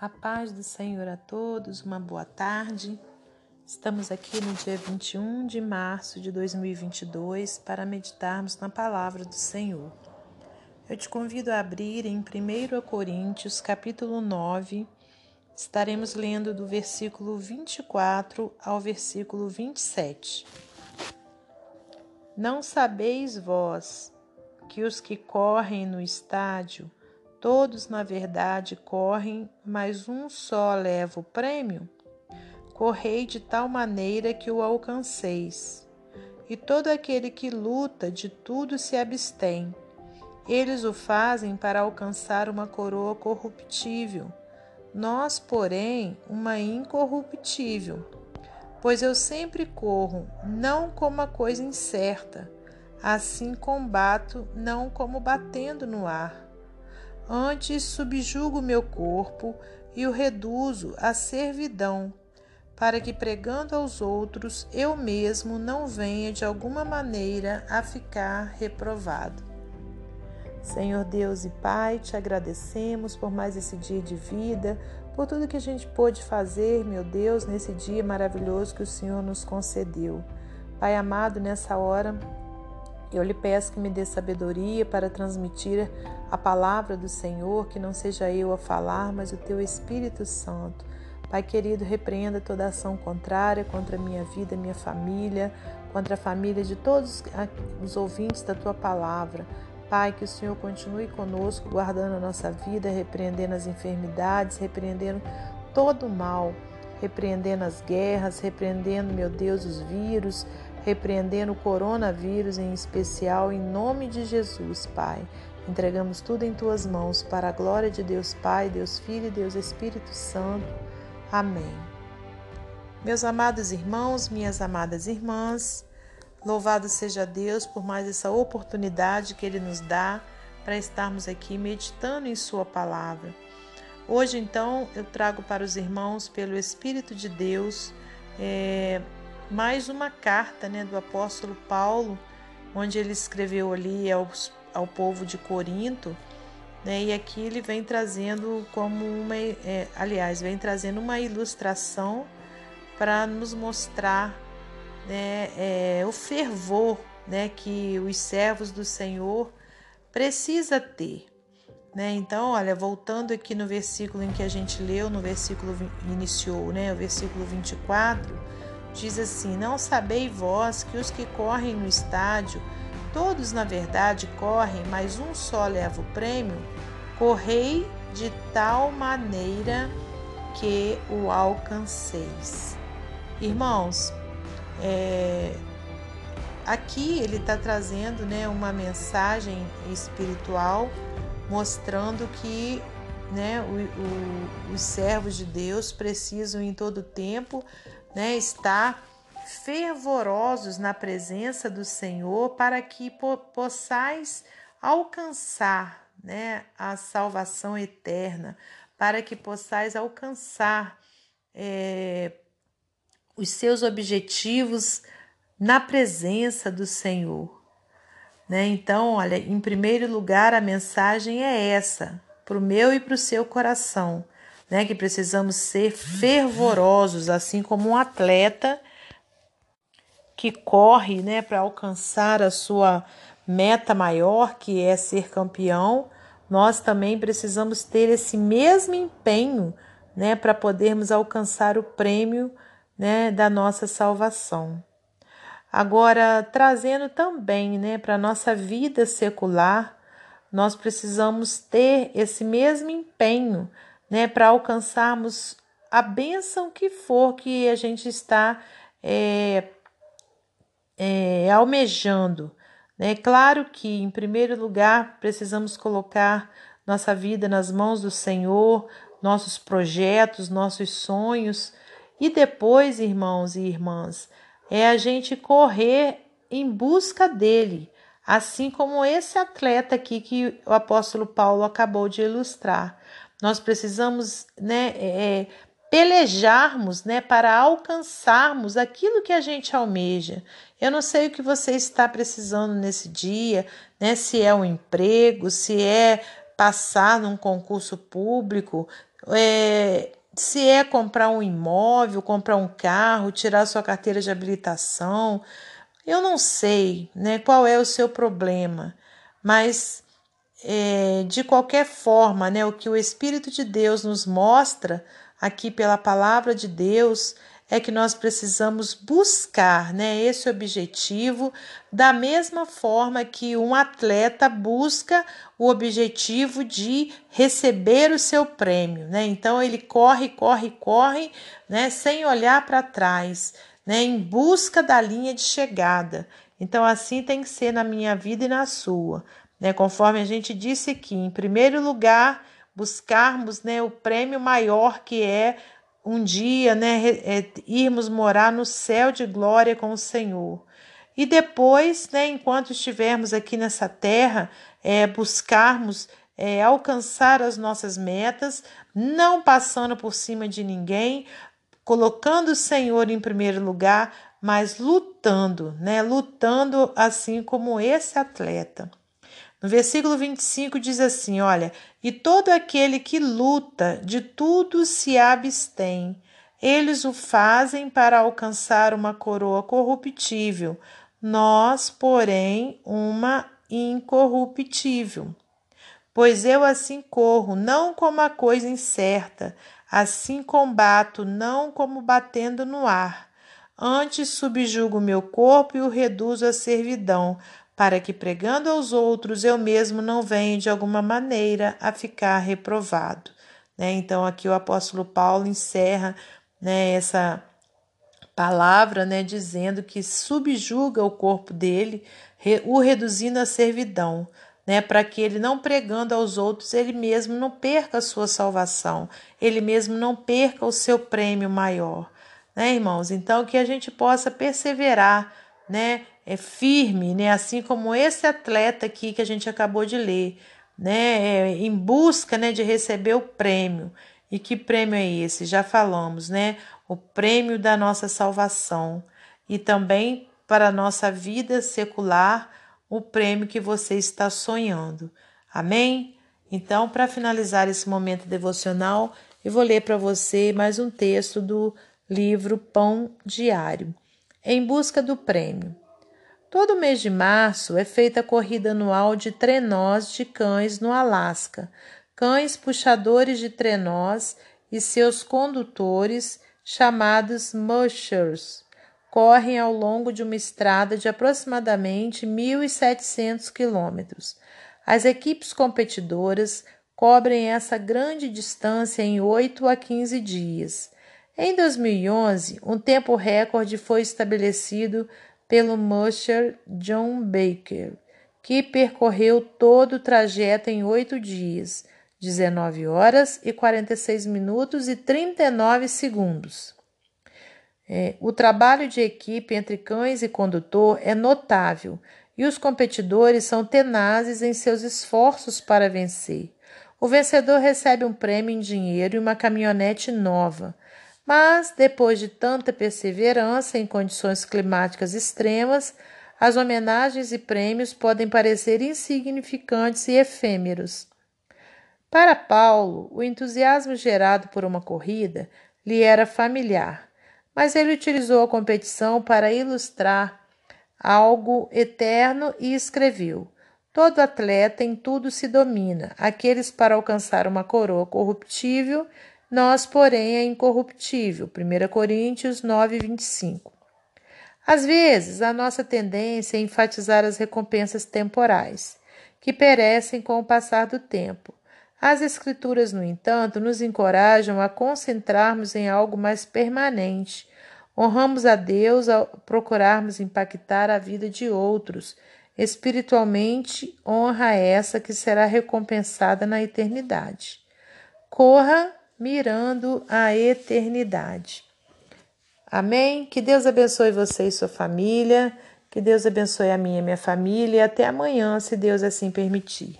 A paz do Senhor a todos, uma boa tarde. Estamos aqui no dia 21 de março de 2022 para meditarmos na palavra do Senhor. Eu te convido a abrir em 1 Coríntios, capítulo 9. Estaremos lendo do versículo 24 ao versículo 27. Não sabeis vós que os que correm no estádio Todos, na verdade, correm, mas um só leva o prêmio? Correi de tal maneira que o alcanceis. E todo aquele que luta de tudo se abstém. Eles o fazem para alcançar uma coroa corruptível, nós, porém, uma incorruptível. Pois eu sempre corro, não como a coisa incerta, assim combato, não como batendo no ar Antes subjugo meu corpo e o reduzo à servidão, para que pregando aos outros eu mesmo não venha de alguma maneira a ficar reprovado. Senhor Deus e Pai, te agradecemos por mais esse dia de vida, por tudo que a gente pôde fazer, meu Deus, nesse dia maravilhoso que o Senhor nos concedeu. Pai amado, nessa hora eu lhe peço que me dê sabedoria para transmitir a palavra do Senhor, que não seja eu a falar, mas o teu Espírito Santo. Pai querido, repreenda toda ação contrária contra a minha vida, minha família, contra a família de todos os ouvintes da tua palavra. Pai, que o Senhor continue conosco, guardando a nossa vida, repreendendo as enfermidades, repreendendo todo o mal, repreendendo as guerras, repreendendo, meu Deus, os vírus, repreendendo o coronavírus em especial, em nome de Jesus, Pai. Entregamos tudo em tuas mãos, para a glória de Deus Pai, Deus Filho e Deus Espírito Santo. Amém. Meus amados irmãos, minhas amadas irmãs, louvado seja Deus por mais essa oportunidade que Ele nos dá para estarmos aqui meditando em Sua palavra. Hoje, então, eu trago para os irmãos, pelo Espírito de Deus, é, mais uma carta né, do apóstolo Paulo, onde ele escreveu ali aos, ao povo de Corinto, né, e aqui ele vem trazendo como uma, é, aliás, vem trazendo uma ilustração para nos mostrar né, é, o fervor né, que os servos do Senhor precisa ter. Né? Então, olha, voltando aqui no versículo em que a gente leu, no versículo iniciou, né, o versículo 24, Diz assim: Não sabeis vós que os que correm no estádio, todos na verdade correm, mas um só leva o prêmio? Correi de tal maneira que o alcanceis. Irmãos, é, aqui ele está trazendo né, uma mensagem espiritual mostrando que né, o, o, os servos de Deus precisam em todo tempo né, estar fervorosos na presença do Senhor para que po possais alcançar né, a salvação eterna, para que possais alcançar é, os seus objetivos na presença do Senhor. Né? Então, olha, em primeiro lugar, a mensagem é essa, para o meu e para o seu coração né? Que precisamos ser fervorosos, assim como um atleta que corre, né, para alcançar a sua meta maior, que é ser campeão. Nós também precisamos ter esse mesmo empenho, né, para podermos alcançar o prêmio, né, da nossa salvação. Agora, trazendo também, né, para a nossa vida secular, nós precisamos ter esse mesmo empenho, né, para alcançarmos a bênção que for que a gente está é, é, almejando. Né? Claro que, em primeiro lugar, precisamos colocar nossa vida nas mãos do Senhor, nossos projetos, nossos sonhos, e depois, irmãos e irmãs, é a gente correr em busca dele, assim como esse atleta aqui que o apóstolo Paulo acabou de ilustrar. Nós precisamos né, é, é, pelejarmos né, para alcançarmos aquilo que a gente almeja. Eu não sei o que você está precisando nesse dia, né? Se é um emprego, se é passar num concurso público, é, se é comprar um imóvel, comprar um carro, tirar sua carteira de habilitação. Eu não sei né, qual é o seu problema, mas é, de qualquer forma, né, o que o Espírito de Deus nos mostra aqui pela palavra de Deus é que nós precisamos buscar né, esse objetivo da mesma forma que um atleta busca o objetivo de receber o seu prêmio. Né? Então ele corre, corre, corre, né, sem olhar para trás, né, em busca da linha de chegada. Então assim tem que ser na minha vida e na sua. Né? Conforme a gente disse aqui, em primeiro lugar, buscarmos né, o prêmio maior que é um dia, né, é, irmos morar no céu de glória com o Senhor. E depois, né, enquanto estivermos aqui nessa terra, é, buscarmos é, alcançar as nossas metas, não passando por cima de ninguém, colocando o Senhor em primeiro lugar, mas lutando, né, lutando assim como esse atleta. No versículo 25 diz assim: Olha, e todo aquele que luta de tudo se abstém. Eles o fazem para alcançar uma coroa corruptível, nós, porém, uma incorruptível. Pois eu assim corro, não como a coisa incerta, assim combato, não como batendo no ar. Antes subjugo meu corpo e o reduzo à servidão, para que pregando aos outros eu mesmo não venha de alguma maneira a ficar reprovado. Né? Então, aqui o apóstolo Paulo encerra né, essa palavra né, dizendo que subjuga o corpo dele, o reduzindo à servidão. Né, para que ele não pregando aos outros, ele mesmo não perca a sua salvação, ele mesmo não perca o seu prêmio maior, né, irmãos? Então que a gente possa perseverar, né, é firme, né? Assim como esse atleta aqui que a gente acabou de ler, né? É, em busca, né, de receber o prêmio. E que prêmio é esse? Já falamos, né? O prêmio da nossa salvação e também para a nossa vida secular, o prêmio que você está sonhando. Amém? Então, para finalizar esse momento devocional, eu vou ler para você mais um texto do livro Pão Diário. Em busca do prêmio. Todo mês de março é feita a corrida anual de trenós de cães no Alasca. Cães puxadores de trenós e seus condutores, chamados mushers, correm ao longo de uma estrada de aproximadamente 1.700 quilômetros. As equipes competidoras cobrem essa grande distância em 8 a 15 dias. Em 2011, um tempo recorde foi estabelecido pelo musher John Baker, que percorreu todo o trajeto em oito dias, 19 horas e 46 minutos e 39 segundos. É, o trabalho de equipe entre cães e condutor é notável e os competidores são tenazes em seus esforços para vencer. O vencedor recebe um prêmio em dinheiro e uma caminhonete nova. Mas, depois de tanta perseverança em condições climáticas extremas, as homenagens e prêmios podem parecer insignificantes e efêmeros. Para Paulo, o entusiasmo gerado por uma corrida lhe era familiar, mas ele utilizou a competição para ilustrar algo eterno e escreveu: Todo atleta em tudo se domina, aqueles para alcançar uma coroa corruptível nós, porém, é incorruptível. 1 Coríntios 9, 25. Às vezes, a nossa tendência é enfatizar as recompensas temporais, que perecem com o passar do tempo. As Escrituras, no entanto, nos encorajam a concentrarmos em algo mais permanente. Honramos a Deus ao procurarmos impactar a vida de outros. Espiritualmente, honra essa que será recompensada na eternidade. Corra mirando a eternidade. Amém? Que Deus abençoe você e sua família. Que Deus abençoe a minha e minha família. Até amanhã, se Deus assim permitir.